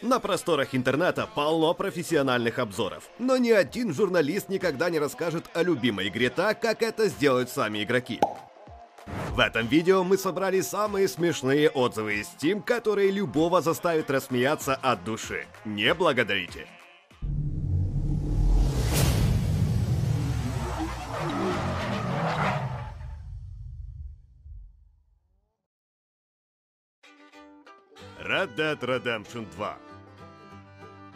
На просторах интернета полно профессиональных обзоров, но ни один журналист никогда не расскажет о любимой игре так, как это сделают сами игроки. В этом видео мы собрали самые смешные отзывы из Steam, которые любого заставят рассмеяться от души. Не благодарите. Red Dead Redemption 2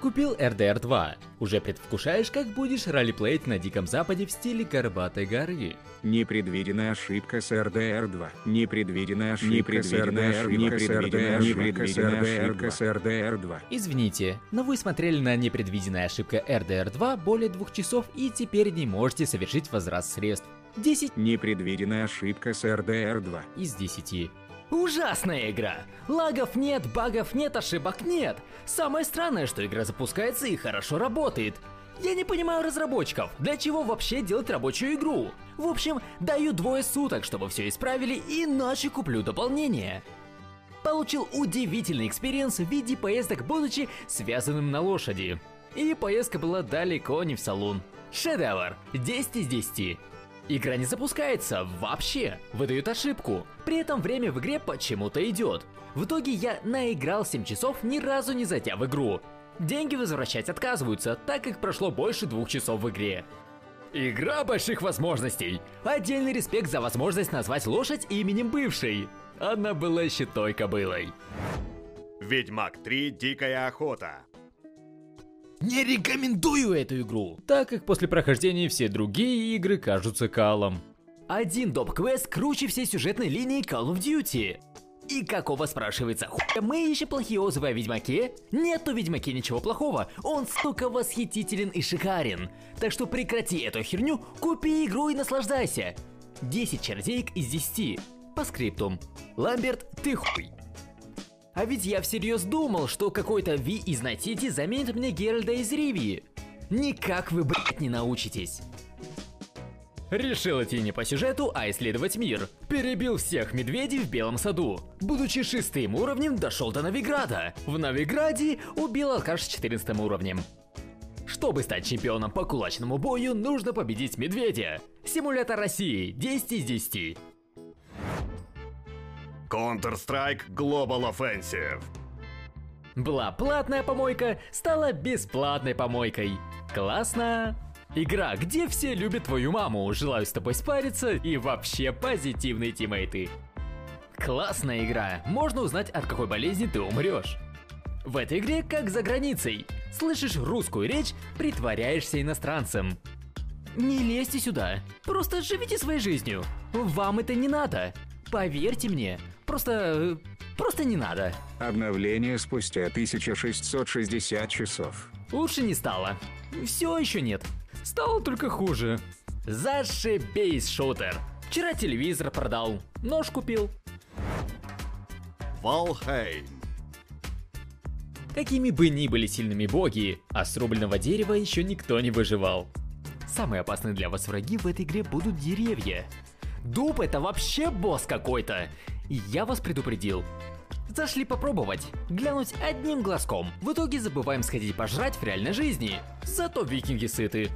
Купил RDR 2. Уже предвкушаешь, как будешь ролеплеить на Диком Западе в стиле Горбатой горы. Непредвиденная ошибка с RDR 2. Непредвиденная ошибка с RDR 2. Непредвиденная ошибка с RDR 2. Извините, но вы смотрели на непредвиденная ошибка RDR 2 более двух часов и теперь не можете совершить возврат средств. 10 Непредвиденная ошибка с RDR 2. из 10. Ужасная игра! Лагов нет, багов нет, ошибок нет. Самое странное, что игра запускается и хорошо работает. Я не понимаю разработчиков, для чего вообще делать рабочую игру? В общем, даю двое суток, чтобы все исправили, иначе куплю дополнение. Получил удивительный experience в виде поездок, будучи связанным на лошади. И поездка была далеко не в салун. Шедевр! 10 из 10. Игра не запускается вообще, выдает ошибку. При этом время в игре почему-то идет. В итоге я наиграл 7 часов, ни разу не зайдя в игру. Деньги возвращать отказываются, так как прошло больше двух часов в игре. Игра больших возможностей. Отдельный респект за возможность назвать лошадь именем бывшей. Она была еще той кобылой. Ведьмак 3 Дикая охота. Не рекомендую эту игру. Так как после прохождения все другие игры кажутся калом. Один доп-квест круче всей сюжетной линии Call of Duty. И какого спрашивается, хуя мы ищем плохие отзывы о Ведьмаке? Нету в Ведьмаке ничего плохого, он столько восхитителен и шикарен. Так что прекрати эту херню, купи игру и наслаждайся. 10 чародеек из 10. По скриптум. Ламберт, ты хуй. А ведь я всерьез думал, что какой-то Ви из Натити заменит мне Геральда из Ривии. Никак вы, блять, не научитесь. Решил идти не по сюжету, а исследовать мир. Перебил всех медведей в Белом саду. Будучи шестым уровнем, дошел до Новиграда. В Новиграде убил алкаш с 14 уровнем. Чтобы стать чемпионом по кулачному бою, нужно победить медведя. Симулятор России 10 из 10. Counter-Strike Global Offensive. Была платная помойка, стала бесплатной помойкой. Классно! Игра, где все любят твою маму, желаю с тобой спариться и вообще позитивные тиммейты. Классная игра, можно узнать от какой болезни ты умрешь. В этой игре как за границей. Слышишь русскую речь, притворяешься иностранцем. Не лезьте сюда, просто живите своей жизнью. Вам это не надо. Поверьте мне, просто... просто не надо. Обновление спустя 1660 часов. Лучше не стало. Все еще нет. Стало только хуже. Зашибись, шутер. Вчера телевизор продал, нож купил. Valheim. Какими бы ни были сильными боги, а с рубленого дерева еще никто не выживал. Самые опасные для вас враги в этой игре будут деревья. Дуб это вообще босс какой-то. Я вас предупредил. Зашли попробовать, глянуть одним глазком. В итоге забываем сходить пожрать в реальной жизни. Зато викинги сыты.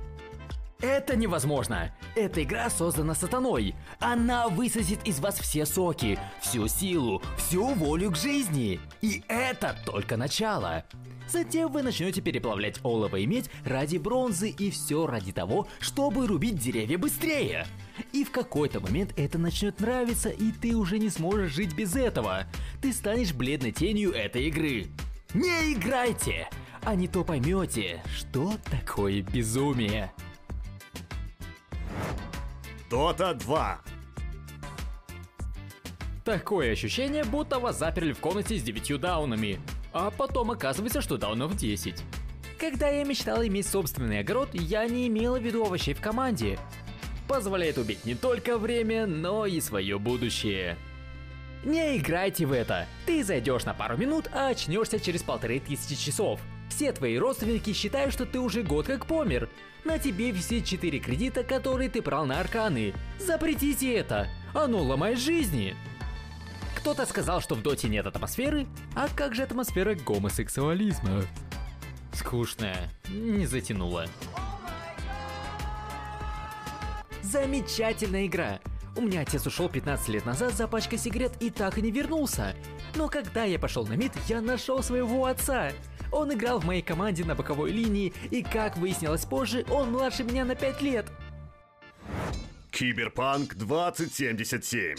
Это невозможно. Эта игра создана сатаной. Она высосет из вас все соки, всю силу, всю волю к жизни. И это только начало. Затем вы начнете переплавлять олово и медь ради бронзы и все ради того, чтобы рубить деревья быстрее. И в какой-то момент это начнет нравиться, и ты уже не сможешь жить без этого. Ты станешь бледной тенью этой игры. Не играйте, а не то поймете, что такое безумие. Dota 2. Такое ощущение, будто вас заперли в комнате с девятью даунами. А потом оказывается, что даунов 10. Когда я мечтал иметь собственный огород, я не имела в виду овощей в команде. Позволяет убить не только время, но и свое будущее. Не играйте в это. Ты зайдешь на пару минут, а очнешься через полторы тысячи часов. Все твои родственники считают, что ты уже год как помер. На тебе висит 4 кредита, которые ты брал на арканы. Запретите это. Оно ломает жизни. Кто-то сказал, что в доте нет атмосферы, а как же атмосфера гомосексуализма? Скучная, не затянула. Замечательная игра. У меня отец ушел 15 лет назад за пачкой сигарет и так и не вернулся. Но когда я пошел на мид, я нашел своего отца. Он играл в моей команде на боковой линии, и как выяснилось позже, он младше меня на 5 лет. Киберпанк 2077.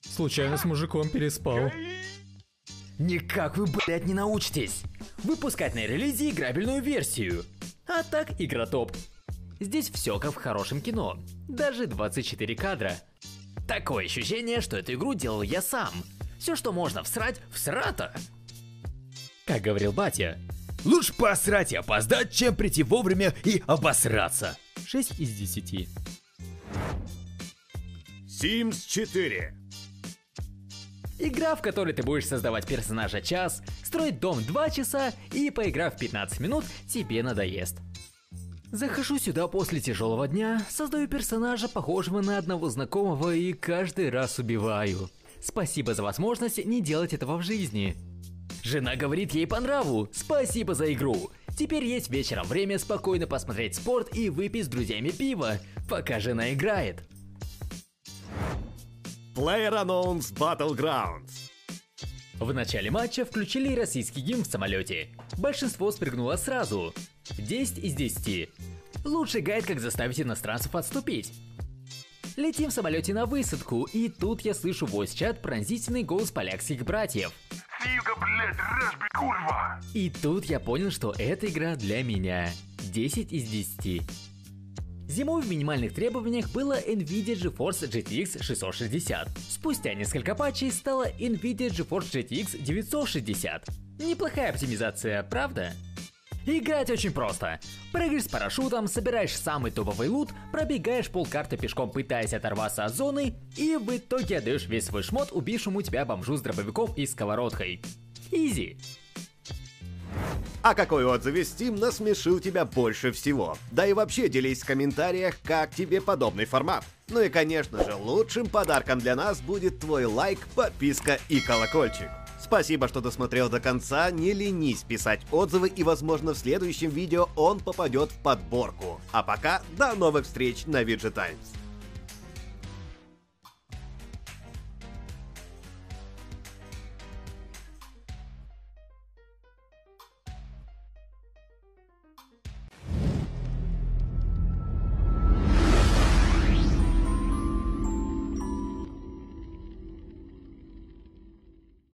Случайно с мужиком переспал. Никак вы, блядь, не научитесь. Выпускать на релизе играбельную версию. А так, игра топ. Здесь все как в хорошем кино. Даже 24 кадра. Такое ощущение, что эту игру делал я сам. Все, что можно всрать, всрато. Как говорил батя, Лучше посрать и опоздать, чем прийти вовремя и обосраться. 6 из 10. Sims 4. Игра, в которой ты будешь создавать персонажа час, строить дом 2 часа и, поиграв 15 минут, тебе надоест. Захожу сюда после тяжелого дня, создаю персонажа, похожего на одного знакомого, и каждый раз убиваю. Спасибо за возможность не делать этого в жизни. Жена говорит ей по нраву. Спасибо за игру. Теперь есть вечером время спокойно посмотреть спорт и выпить с друзьями пиво, пока жена играет. PlayerUnknown's Battlegrounds. В начале матча включили российский гимн в самолете. Большинство спрыгнуло сразу. 10 из 10. Лучший гайд, как заставить иностранцев отступить. Летим в самолете на высадку, и тут я слышу voice-чат пронзительный голос полякских братьев. Сивка, блядь, Рэшби, курва! И тут я понял, что эта игра для меня. 10 из 10. Зимой в минимальных требованиях было NVIDIA GeForce GTX 660. Спустя несколько патчей стала NVIDIA GeForce GTX 960. Неплохая оптимизация, правда? Играть очень просто. Прыгаешь с парашютом, собираешь самый топовый лут, пробегаешь полкарты пешком, пытаясь оторваться от зоны, и в итоге отдаешь весь свой шмот убившему тебя бомжу с дробовиком и сковородкой. Изи. А какой отзыв из Steam насмешил тебя больше всего? Да и вообще делись в комментариях, как тебе подобный формат. Ну и конечно же, лучшим подарком для нас будет твой лайк, подписка и колокольчик. Спасибо, что досмотрел до конца, не ленись писать отзывы и возможно в следующем видео он попадет в подборку. А пока, до новых встреч на Times.